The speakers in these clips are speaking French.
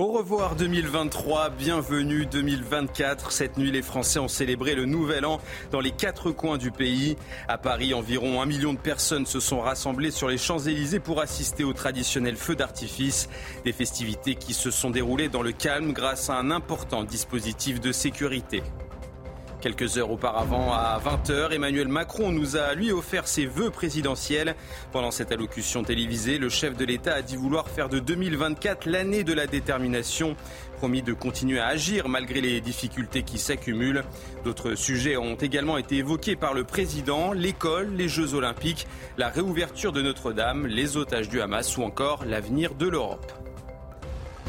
Au revoir 2023, bienvenue 2024. Cette nuit, les Français ont célébré le nouvel an dans les quatre coins du pays. À Paris, environ un million de personnes se sont rassemblées sur les Champs-Élysées pour assister au traditionnel feu d'artifice. Des festivités qui se sont déroulées dans le calme grâce à un important dispositif de sécurité. Quelques heures auparavant, à 20h, Emmanuel Macron nous a lui offert ses vœux présidentiels. Pendant cette allocution télévisée, le chef de l'État a dit vouloir faire de 2024 l'année de la détermination, promis de continuer à agir malgré les difficultés qui s'accumulent. D'autres sujets ont également été évoqués par le président, l'école, les Jeux olympiques, la réouverture de Notre-Dame, les otages du Hamas ou encore l'avenir de l'Europe.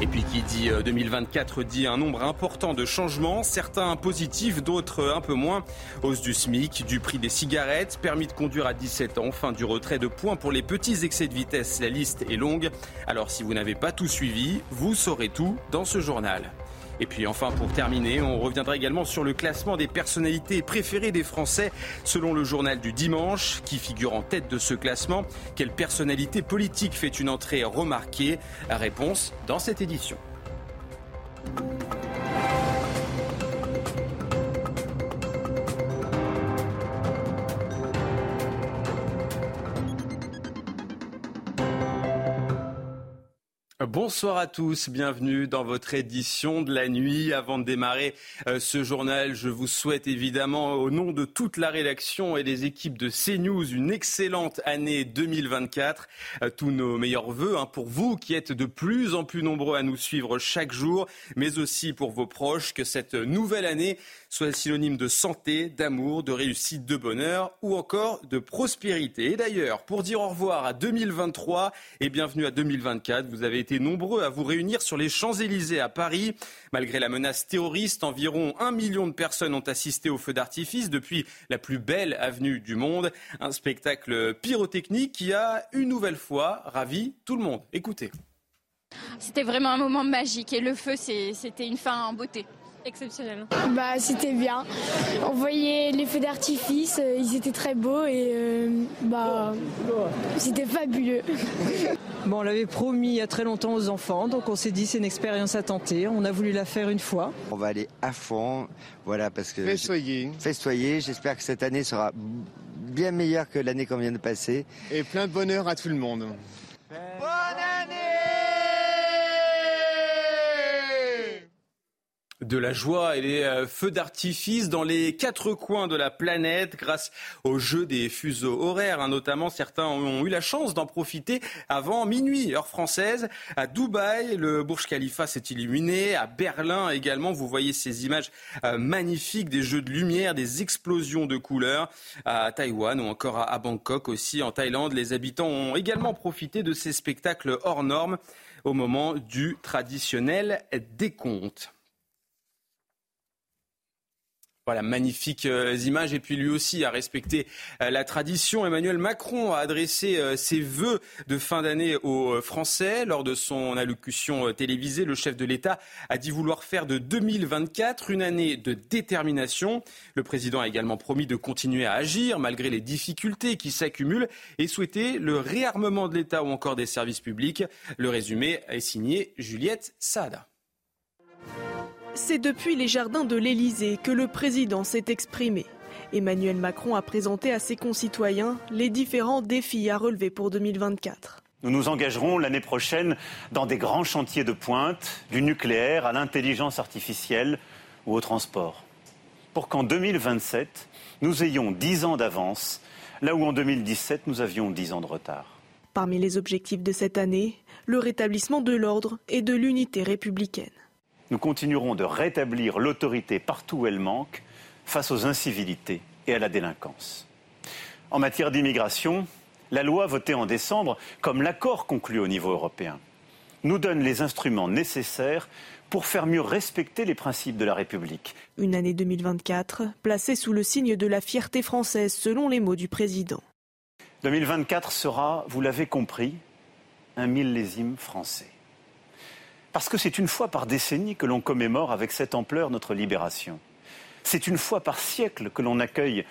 Et puis qui dit 2024 euh, dit un nombre important de changements, certains positifs, d'autres un peu moins. Hausse du SMIC, du prix des cigarettes, permis de conduire à 17 ans, fin du retrait de points pour les petits excès de vitesse. La liste est longue. Alors si vous n'avez pas tout suivi, vous saurez tout dans ce journal. Et puis enfin, pour terminer, on reviendra également sur le classement des personnalités préférées des Français selon le journal du dimanche, qui figure en tête de ce classement. Quelle personnalité politique fait une entrée remarquée? Réponse dans cette édition. Bonsoir à tous, bienvenue dans votre édition de la nuit. Avant de démarrer euh, ce journal, je vous souhaite évidemment au nom de toute la rédaction et des équipes de CNews une excellente année 2024. Euh, tous nos meilleurs voeux hein, pour vous qui êtes de plus en plus nombreux à nous suivre chaque jour, mais aussi pour vos proches, que cette nouvelle année soit synonyme de santé, d'amour, de réussite, de bonheur ou encore de prospérité. Et d'ailleurs, pour dire au revoir à 2023 et bienvenue à 2024, vous avez été nombreux à vous réunir sur les Champs-Élysées à Paris. Malgré la menace terroriste, environ un million de personnes ont assisté au feu d'artifice depuis la plus belle avenue du monde. Un spectacle pyrotechnique qui a une nouvelle fois ravi tout le monde. Écoutez. C'était vraiment un moment magique et le feu, c'était une fin en beauté exceptionnel. Bah, c'était bien. On voyait les feux d'artifice, euh, ils étaient très beaux et euh, bah, c'était fabuleux. Bon, on l'avait promis il y a très longtemps aux enfants, donc on s'est dit c'est une expérience à tenter. On a voulu la faire une fois. On va aller à fond, voilà, parce que. Festoyer. Festoyer. J'espère que cette année sera bien meilleure que l'année qu'on vient de passer. Et plein de bonheur à tout le monde. Bonne année de la joie et les euh, feux d'artifice dans les quatre coins de la planète grâce au jeu des fuseaux horaires. Hein. Notamment, certains ont eu la chance d'en profiter avant minuit, heure française. À Dubaï, le Burj Khalifa s'est illuminé. À Berlin également, vous voyez ces images euh, magnifiques des jeux de lumière, des explosions de couleurs. À Taïwan ou encore à Bangkok aussi, en Thaïlande, les habitants ont également profité de ces spectacles hors normes au moment du traditionnel décompte. Voilà, magnifiques euh, images. Et puis lui aussi a respecté euh, la tradition. Emmanuel Macron a adressé euh, ses vœux de fin d'année aux Français. Lors de son allocution télévisée, le chef de l'État a dit vouloir faire de 2024 une année de détermination. Le président a également promis de continuer à agir malgré les difficultés qui s'accumulent et souhaité le réarmement de l'État ou encore des services publics. Le résumé est signé Juliette Sada. C'est depuis les jardins de l'Élysée que le président s'est exprimé. Emmanuel Macron a présenté à ses concitoyens les différents défis à relever pour 2024. Nous nous engagerons l'année prochaine dans des grands chantiers de pointe, du nucléaire à l'intelligence artificielle ou au transport. Pour qu'en 2027, nous ayons 10 ans d'avance, là où en 2017, nous avions 10 ans de retard. Parmi les objectifs de cette année, le rétablissement de l'ordre et de l'unité républicaine nous continuerons de rétablir l'autorité partout où elle manque face aux incivilités et à la délinquance. En matière d'immigration, La loi votée en décembre, comme l'accord conclu au niveau européen, nous donne les instruments nécessaires pour faire mieux respecter les principes de la République. Une année 2024 placée sous le signe de la fierté française, selon les mots du président. 2024 sera, vous l'avez compris, un millésime français. Parce que c'est une fois par décennie que l'on commémore avec cette ampleur notre libération. C'est une fois par siècle que l'on accueille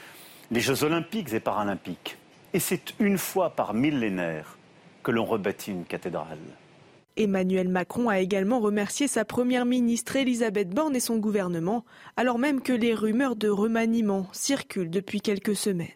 les Jeux olympiques et paralympiques. Et c'est une fois par millénaire que l'on rebâtit une cathédrale. Emmanuel Macron a également remercié sa première ministre Elisabeth Borne et son gouvernement, alors même que les rumeurs de remaniement circulent depuis quelques semaines.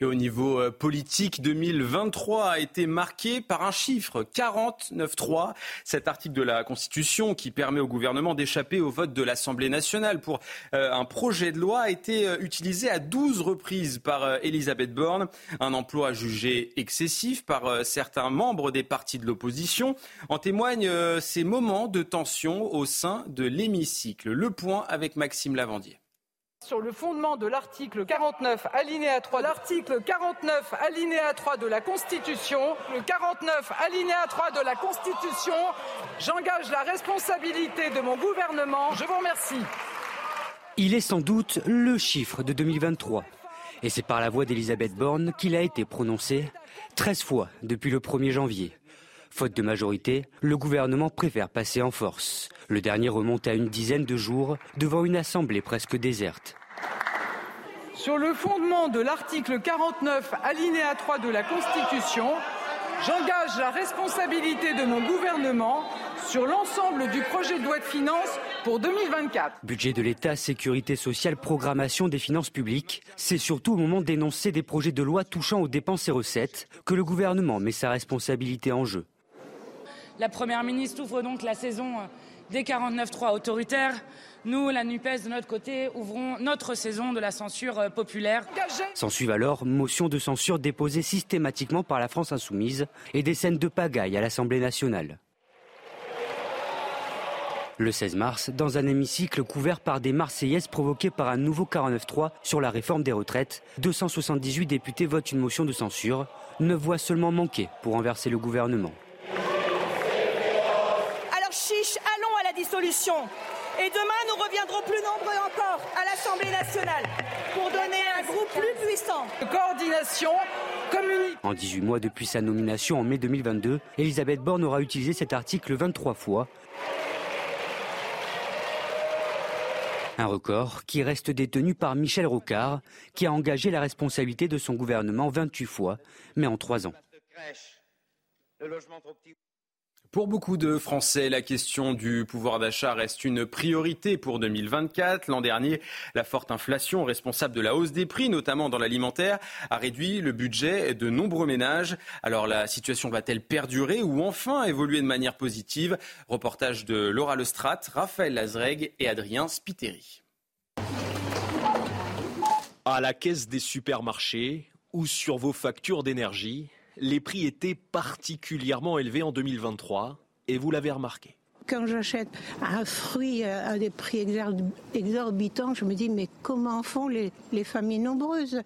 Et au niveau euh, politique, 2023 a été marqué par un chiffre, 49.3. Cet article de la Constitution qui permet au gouvernement d'échapper au vote de l'Assemblée nationale pour euh, un projet de loi a été euh, utilisé à 12 reprises par Elisabeth Borne. Un emploi jugé excessif par certains membres des partis de l'opposition. En témoignent ces moments de tension au sein de l'hémicycle. Le point avec Maxime Lavandier sur le fondement de l'article 49 alinéa 3 l'article 49 alinéa 3 de la Constitution, le 49 alinéa 3 de la Constitution, j'engage la responsabilité de mon gouvernement. Je vous remercie. Il est sans doute le chiffre de 2023 et c'est par la voix d'Elisabeth Borne qu'il a été prononcé 13 fois depuis le 1er janvier. Faute de majorité, le gouvernement préfère passer en force. Le dernier remonte à une dizaine de jours devant une assemblée presque déserte. Sur le fondement de l'article 49 alinéa 3 de la Constitution, j'engage la responsabilité de mon gouvernement sur l'ensemble du projet de loi de finances pour 2024. Budget de l'État, sécurité sociale, programmation des finances publiques, c'est surtout au moment d'énoncer des projets de loi touchant aux dépenses et recettes que le gouvernement met sa responsabilité en jeu. La Première ministre ouvre donc la saison des 49-3 autoritaires. Nous, la NUPES, de notre côté, ouvrons notre saison de la censure euh, populaire. S'ensuivent alors motion de censure déposée systématiquement par la France insoumise et des scènes de pagaille à l'Assemblée nationale. Le 16 mars, dans un hémicycle couvert par des Marseillaises provoquées par un nouveau 49-3 sur la réforme des retraites, 278 députés votent une motion de censure, neuf voix seulement manquées pour renverser le gouvernement. Dissolution. Et demain, nous reviendrons plus nombreux encore à l'Assemblée nationale pour donner un groupe plus puissant. Coordination communique. En 18 mois depuis sa nomination en mai 2022, Elisabeth Borne aura utilisé cet article 23 fois. Un record qui reste détenu par Michel Rocard, qui a engagé la responsabilité de son gouvernement 28 fois, mais en 3 ans. Pour beaucoup de Français, la question du pouvoir d'achat reste une priorité pour 2024. L'an dernier, la forte inflation responsable de la hausse des prix, notamment dans l'alimentaire, a réduit le budget de nombreux ménages. Alors la situation va-t-elle perdurer ou enfin évoluer de manière positive? Reportage de Laura Lestrade, Raphaël Lazreg et Adrien Spiteri. À la caisse des supermarchés ou sur vos factures d'énergie, les prix étaient particulièrement élevés en 2023 et vous l'avez remarqué. Quand j'achète un fruit à des prix exorbitants, je me dis mais comment font les, familles nombreuses?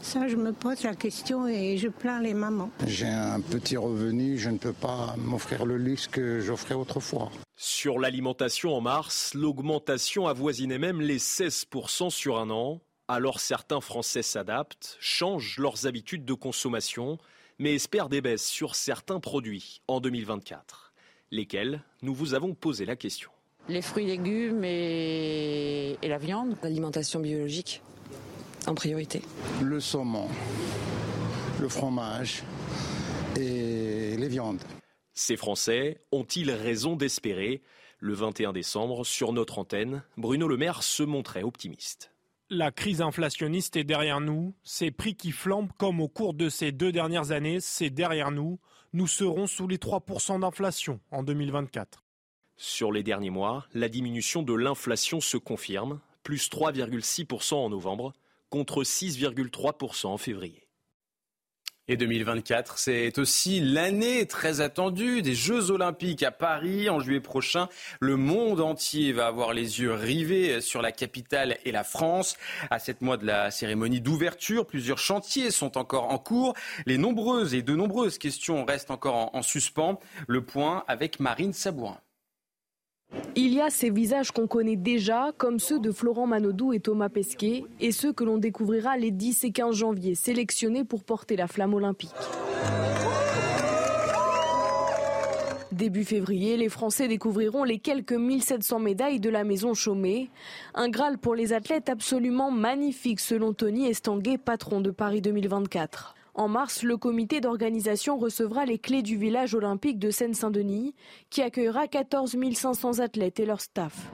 Ça, je me pose la question et je plains les mamans. J'ai un petit revenu, je ne peux pas m'offrir le luxe que j'offrais autrefois. Sur l'alimentation en mars, l'augmentation avoisinait même les 16% sur un an. Alors certains Français s'adaptent, changent leurs habitudes de consommation mais espère des baisses sur certains produits en 2024. Lesquels Nous vous avons posé la question. Les fruits, légumes et, et la viande. L'alimentation biologique en priorité. Le saumon, le fromage et les viandes. Ces Français ont-ils raison d'espérer? Le 21 décembre, sur notre antenne, Bruno Le Maire se montrait optimiste. La crise inflationniste est derrière nous. Ces prix qui flambent comme au cours de ces deux dernières années, c'est derrière nous. Nous serons sous les 3% d'inflation en 2024. Sur les derniers mois, la diminution de l'inflation se confirme, plus 3,6% en novembre contre 6,3% en février. Et 2024, c'est aussi l'année très attendue des Jeux Olympiques à Paris en juillet prochain. Le monde entier va avoir les yeux rivés sur la capitale et la France. À sept mois de la cérémonie d'ouverture, plusieurs chantiers sont encore en cours. Les nombreuses et de nombreuses questions restent encore en, en suspens. Le point avec Marine Sabourin. Il y a ces visages qu'on connaît déjà, comme ceux de Florent Manodou et Thomas Pesquet, et ceux que l'on découvrira les 10 et 15 janvier, sélectionnés pour porter la flamme olympique. Début février, les Français découvriront les quelques 1700 médailles de la maison Chaumet. Un Graal pour les athlètes absolument magnifique selon Tony Estanguet, patron de Paris 2024. En mars, le comité d'organisation recevra les clés du village olympique de Seine-Saint-Denis, qui accueillera 14 500 athlètes et leur staff.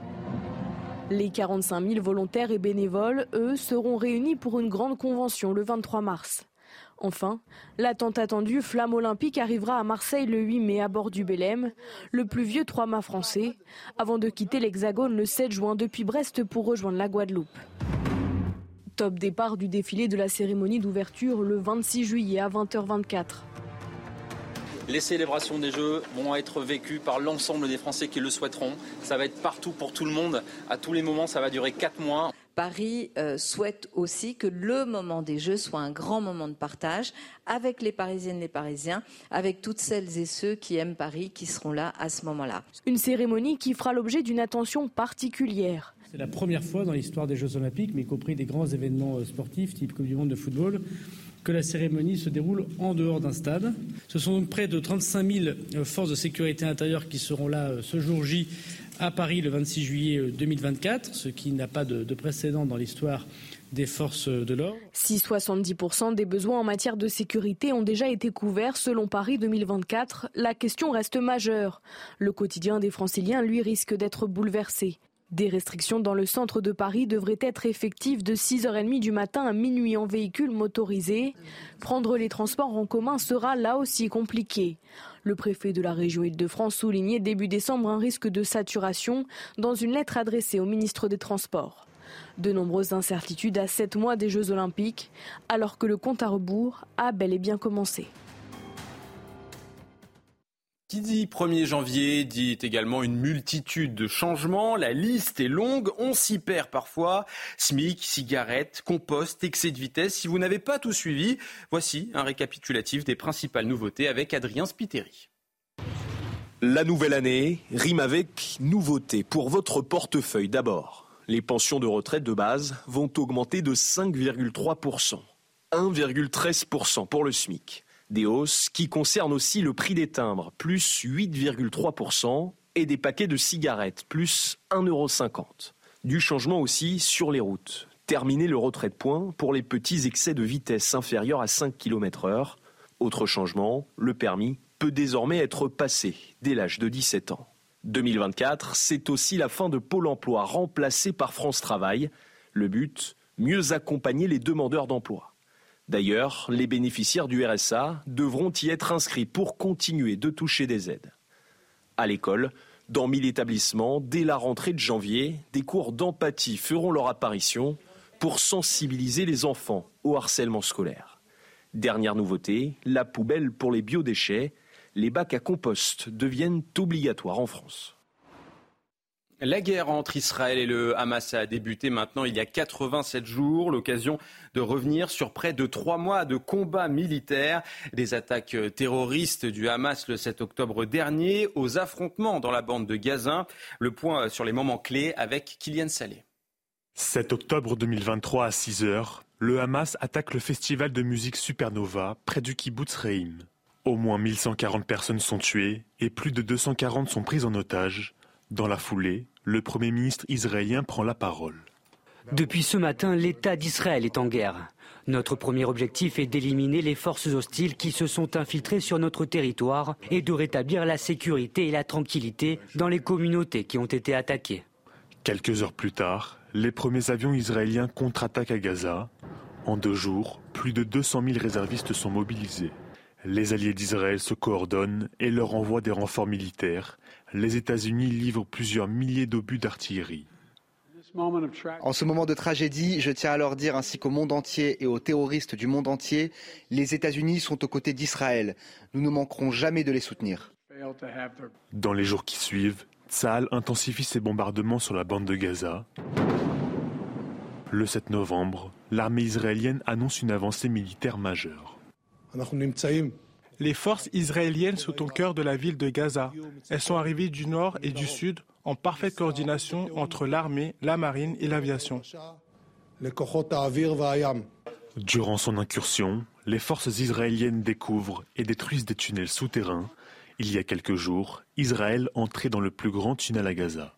Les 45 000 volontaires et bénévoles, eux, seront réunis pour une grande convention le 23 mars. Enfin, l'attente attendue Flamme olympique arrivera à Marseille le 8 mai à bord du Belém, le plus vieux trois-mâts français, avant de quitter l'Hexagone le 7 juin depuis Brest pour rejoindre la Guadeloupe. Top départ du défilé de la cérémonie d'ouverture le 26 juillet à 20h24. Les célébrations des Jeux vont être vécues par l'ensemble des Français qui le souhaiteront. Ça va être partout pour tout le monde. À tous les moments, ça va durer 4 mois. Paris euh, souhaite aussi que le moment des Jeux soit un grand moment de partage avec les Parisiennes et les Parisiens, avec toutes celles et ceux qui aiment Paris qui seront là à ce moment-là. Une cérémonie qui fera l'objet d'une attention particulière. C'est la première fois dans l'histoire des Jeux Olympiques, mais y compris des grands événements euh, sportifs, type Coupe du Monde de football, que la cérémonie se déroule en dehors d'un stade. Ce sont donc près de 35 000 euh, forces de sécurité intérieure qui seront là euh, ce jour J à Paris le 26 juillet 2024, ce qui n'a pas de, de précédent dans l'histoire des forces de l'ordre. Si 70% des besoins en matière de sécurité ont déjà été couverts selon Paris 2024, la question reste majeure. Le quotidien des franciliens, lui, risque d'être bouleversé. Des restrictions dans le centre de Paris devraient être effectives de 6h30 du matin à minuit en véhicule motorisé. Prendre les transports en commun sera là aussi compliqué. Le préfet de la région Île-de-France soulignait début décembre un risque de saturation dans une lettre adressée au ministre des Transports. De nombreuses incertitudes à 7 mois des Jeux Olympiques, alors que le compte à rebours a bel et bien commencé. Qui dit 1er janvier dit également une multitude de changements. La liste est longue, on s'y perd parfois. SMIC, cigarettes, compost, excès de vitesse. Si vous n'avez pas tout suivi, voici un récapitulatif des principales nouveautés avec Adrien Spiteri. La nouvelle année rime avec nouveauté pour votre portefeuille d'abord. Les pensions de retraite de base vont augmenter de 5,3%, 1,13% pour le SMIC. Des hausses qui concernent aussi le prix des timbres, plus 8,3%, et des paquets de cigarettes, plus 1,50€. Du changement aussi sur les routes. Terminer le retrait de points pour les petits excès de vitesse inférieurs à 5 km/h. Autre changement, le permis peut désormais être passé dès l'âge de 17 ans. 2024, c'est aussi la fin de Pôle emploi remplacé par France Travail. Le but, mieux accompagner les demandeurs d'emploi. D'ailleurs, les bénéficiaires du RSA devront y être inscrits pour continuer de toucher des aides. À l'école, dans 1000 établissements, dès la rentrée de janvier, des cours d'empathie feront leur apparition pour sensibiliser les enfants au harcèlement scolaire. Dernière nouveauté, la poubelle pour les biodéchets. Les bacs à compost deviennent obligatoires en France. La guerre entre Israël et le Hamas a débuté maintenant il y a 87 jours, l'occasion de revenir sur près de trois mois de combats militaires, des attaques terroristes du Hamas le 7 octobre dernier, aux affrontements dans la bande de Gaza. Le point sur les moments clés avec Kylian Salé. 7 octobre 2023 à 6 heures, le Hamas attaque le festival de musique Supernova près du kibbutz Reim. Au moins 1140 personnes sont tuées et plus de 240 sont prises en otage. Dans la foulée, le Premier ministre israélien prend la parole. Depuis ce matin, l'État d'Israël est en guerre. Notre premier objectif est d'éliminer les forces hostiles qui se sont infiltrées sur notre territoire et de rétablir la sécurité et la tranquillité dans les communautés qui ont été attaquées. Quelques heures plus tard, les premiers avions israéliens contre-attaquent à Gaza. En deux jours, plus de 200 000 réservistes sont mobilisés. Les alliés d'Israël se coordonnent et leur envoient des renforts militaires. Les États-Unis livrent plusieurs milliers d'obus d'artillerie. En ce moment de tragédie, je tiens à leur dire ainsi qu'au monde entier et aux terroristes du monde entier, les États-Unis sont aux côtés d'Israël. Nous ne manquerons jamais de les soutenir. Dans les jours qui suivent, Tsahal intensifie ses bombardements sur la bande de Gaza. Le 7 novembre, l'armée israélienne annonce une avancée militaire majeure. Les forces israéliennes sont au cœur de la ville de Gaza. Elles sont arrivées du nord et du sud en parfaite coordination entre l'armée, la marine et l'aviation. Durant son incursion, les forces israéliennes découvrent et détruisent des tunnels souterrains. Il y a quelques jours, Israël entrait dans le plus grand tunnel à Gaza.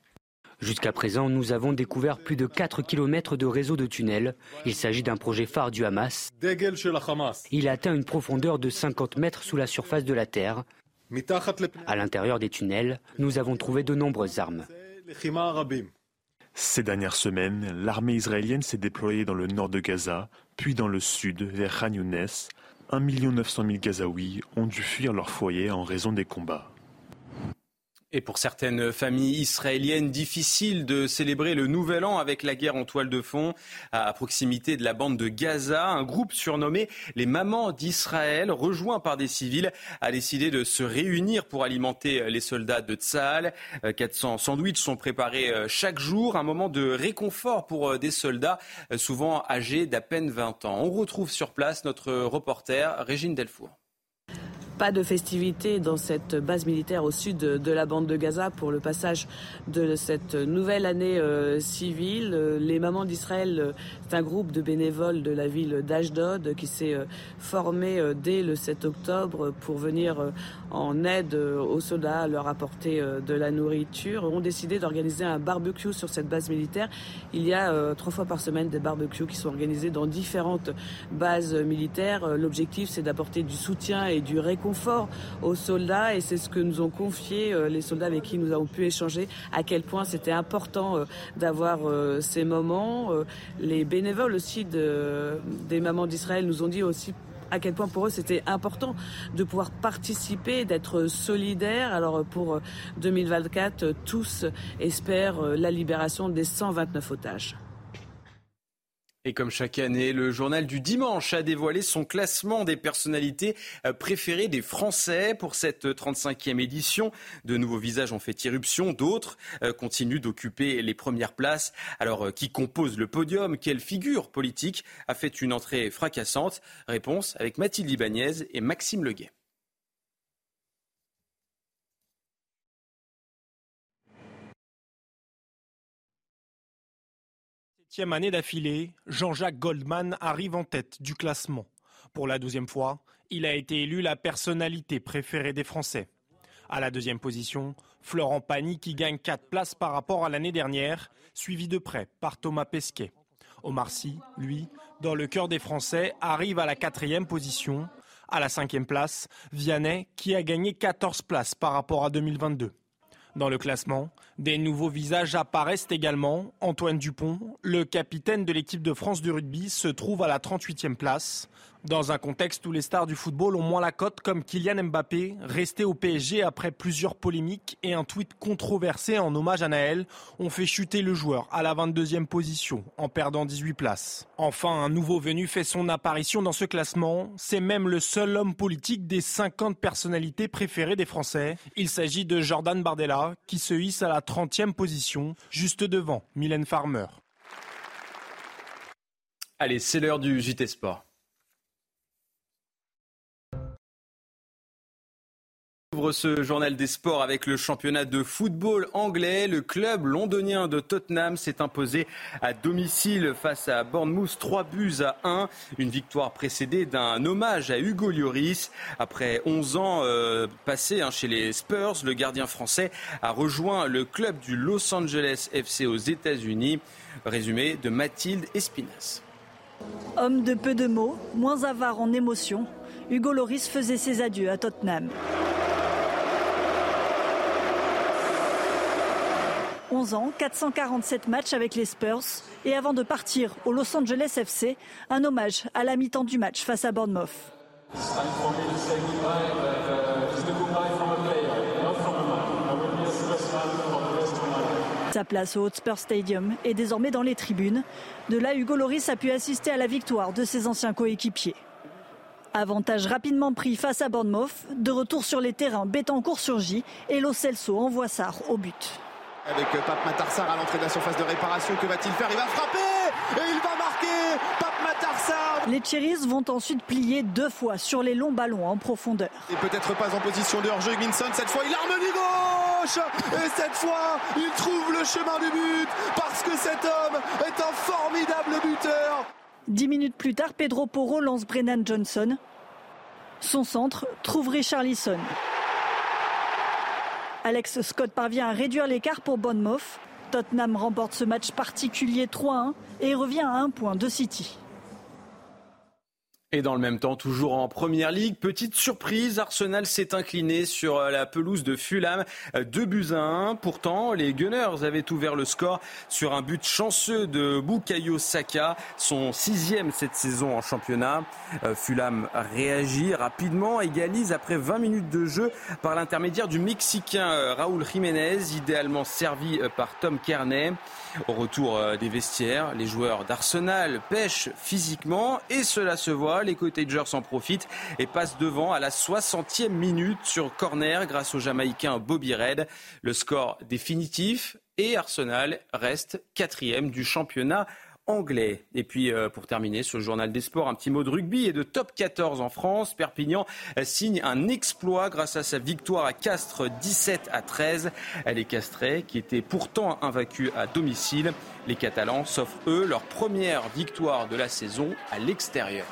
Jusqu'à présent, nous avons découvert plus de 4 km de réseau de tunnels. Il s'agit d'un projet phare du Hamas. Il a atteint une profondeur de 50 mètres sous la surface de la Terre. À l'intérieur des tunnels, nous avons trouvé de nombreuses armes. Ces dernières semaines, l'armée israélienne s'est déployée dans le nord de Gaza, puis dans le sud, vers Khan Younes. 1 900 000 Gazaouis ont dû fuir leur foyer en raison des combats. Et pour certaines familles israéliennes, difficile de célébrer le nouvel an avec la guerre en toile de fond à proximité de la bande de Gaza. Un groupe surnommé les Mamans d'Israël, rejoint par des civils, a décidé de se réunir pour alimenter les soldats de Tzahal. 400 sandwichs sont préparés euh, chaque jour, un moment de réconfort pour euh, des soldats euh, souvent âgés d'à peine 20 ans. On retrouve sur place notre reporter Régine Delfour. Pas de festivités dans cette base militaire au sud de la bande de Gaza pour le passage de cette nouvelle année euh, civile. Les Mamans d'Israël, euh, c'est un groupe de bénévoles de la ville d'Ashdod qui s'est euh, formé dès le 7 octobre pour venir en aide aux soldats, leur apporter de la nourriture. ont décidé d'organiser un barbecue sur cette base militaire. Il y a trois fois par semaine des barbecues qui sont organisés dans différentes bases militaires. L'objectif, c'est d'apporter du soutien et du réconfort confort aux soldats et c'est ce que nous ont confié euh, les soldats avec qui nous avons pu échanger, à quel point c'était important euh, d'avoir euh, ces moments. Les bénévoles aussi de, des mamans d'Israël nous ont dit aussi à quel point pour eux c'était important de pouvoir participer, d'être solidaires. Alors pour 2024, tous espèrent la libération des 129 otages. Et comme chaque année, le journal du dimanche a dévoilé son classement des personnalités euh, préférées des Français pour cette 35e édition. De nouveaux visages ont fait irruption, d'autres euh, continuent d'occuper les premières places. Alors, euh, qui compose le podium? Quelle figure politique a fait une entrée fracassante? Réponse avec Mathilde Ibanez et Maxime Leguet. Année d'affilée, Jean-Jacques Goldman arrive en tête du classement. Pour la douzième fois, il a été élu la personnalité préférée des Français. À la deuxième position, Florent Pagny qui gagne quatre places par rapport à l'année dernière, suivi de près par Thomas Pesquet. Omar Sy, lui, dans le cœur des Français, arrive à la quatrième position. À la cinquième place, Vianney qui a gagné 14 places par rapport à 2022. Dans le classement, des nouveaux visages apparaissent également. Antoine Dupont, le capitaine de l'équipe de France de rugby, se trouve à la 38e place. Dans un contexte où les stars du football ont moins la cote, comme Kylian Mbappé, resté au PSG après plusieurs polémiques et un tweet controversé en hommage à Naël, ont fait chuter le joueur à la 22e position, en perdant 18 places. Enfin, un nouveau venu fait son apparition dans ce classement. C'est même le seul homme politique des 50 personnalités préférées des Français. Il s'agit de Jordan Bardella, qui se hisse à la 30e position, juste devant Mylène Farmer. Allez, c'est l'heure du JT Sport. Ce journal des sports avec le championnat de football anglais. Le club londonien de Tottenham s'est imposé à domicile face à Bournemouth 3 buts à 1. Une victoire précédée d'un hommage à Hugo Lloris. Après 11 ans euh, passés hein, chez les Spurs, le gardien français a rejoint le club du Los Angeles FC aux États-Unis. Résumé de Mathilde Espinas. Homme de peu de mots, moins avare en émotions, Hugo Lloris faisait ses adieux à Tottenham. 11 ans, 447 matchs avec les Spurs et avant de partir au Los Angeles FC, un hommage à la mi-temps du match face à Bournemouth. Sa place au Hotspur Stadium est désormais dans les tribunes. De là, Hugo Loris a pu assister à la victoire de ses anciens coéquipiers. Avantage rapidement pris face à Bournemouth. De retour sur les terrains, Betancourt surgit et Lo Celso envoie Sarr au but. Avec Pape Matarsar à l'entrée de la surface de réparation, que va-t-il faire? Il va frapper et il va marquer Pape Matarsar Les Cherries vont ensuite plier deux fois sur les longs ballons en profondeur. Et peut-être pas en position de hors-jeu, Minson, cette fois il arme du gauche Et cette fois, il trouve le chemin du but parce que cet homme est un formidable buteur Dix minutes plus tard, Pedro Porro lance Brennan Johnson. Son centre trouve Richarlison. Alex Scott parvient à réduire l'écart pour Bournemouth. Tottenham remporte ce match particulier 3-1 et revient à un point de City. Et dans le même temps, toujours en première ligue, petite surprise, Arsenal s'est incliné sur euh, la pelouse de Fulham, 2 buts à 1. Pourtant, les Gunners avaient ouvert le score sur un but chanceux de Bukayo Saka, son sixième cette saison en championnat. Euh, Fulham réagit rapidement, égalise après 20 minutes de jeu par l'intermédiaire du Mexicain euh, Raúl Jiménez, idéalement servi par Tom Kearney. Au retour des vestiaires, les joueurs d'Arsenal pêchent physiquement et cela se voit les Cottagers en profitent et passent devant à la 60e minute sur corner grâce au Jamaïcain Bobby Red. Le score définitif et Arsenal reste quatrième du championnat anglais. Et puis euh, pour terminer ce journal des sports, un petit mot de rugby et de top 14 en France. Perpignan signe un exploit grâce à sa victoire à Castres 17 à 13. Les Castrés qui étaient pourtant invaincus à domicile. Les Catalans s'offrent eux leur première victoire de la saison à l'extérieur.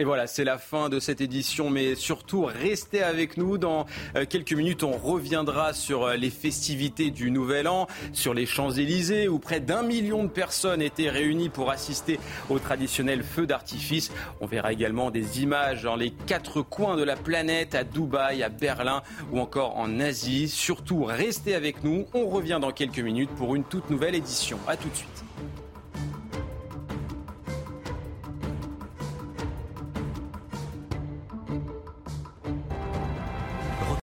Et voilà, c'est la fin de cette édition, mais surtout restez avec nous. Dans euh, quelques minutes, on reviendra sur euh, les festivités du Nouvel An, sur les Champs-Élysées, où près d'un million de personnes étaient réunies pour assister au traditionnel feu d'artifice. On verra également des images dans les quatre coins de la planète, à Dubaï, à Berlin ou encore en Asie. Surtout, restez avec nous. On revient dans quelques minutes pour une toute nouvelle édition. À tout de suite.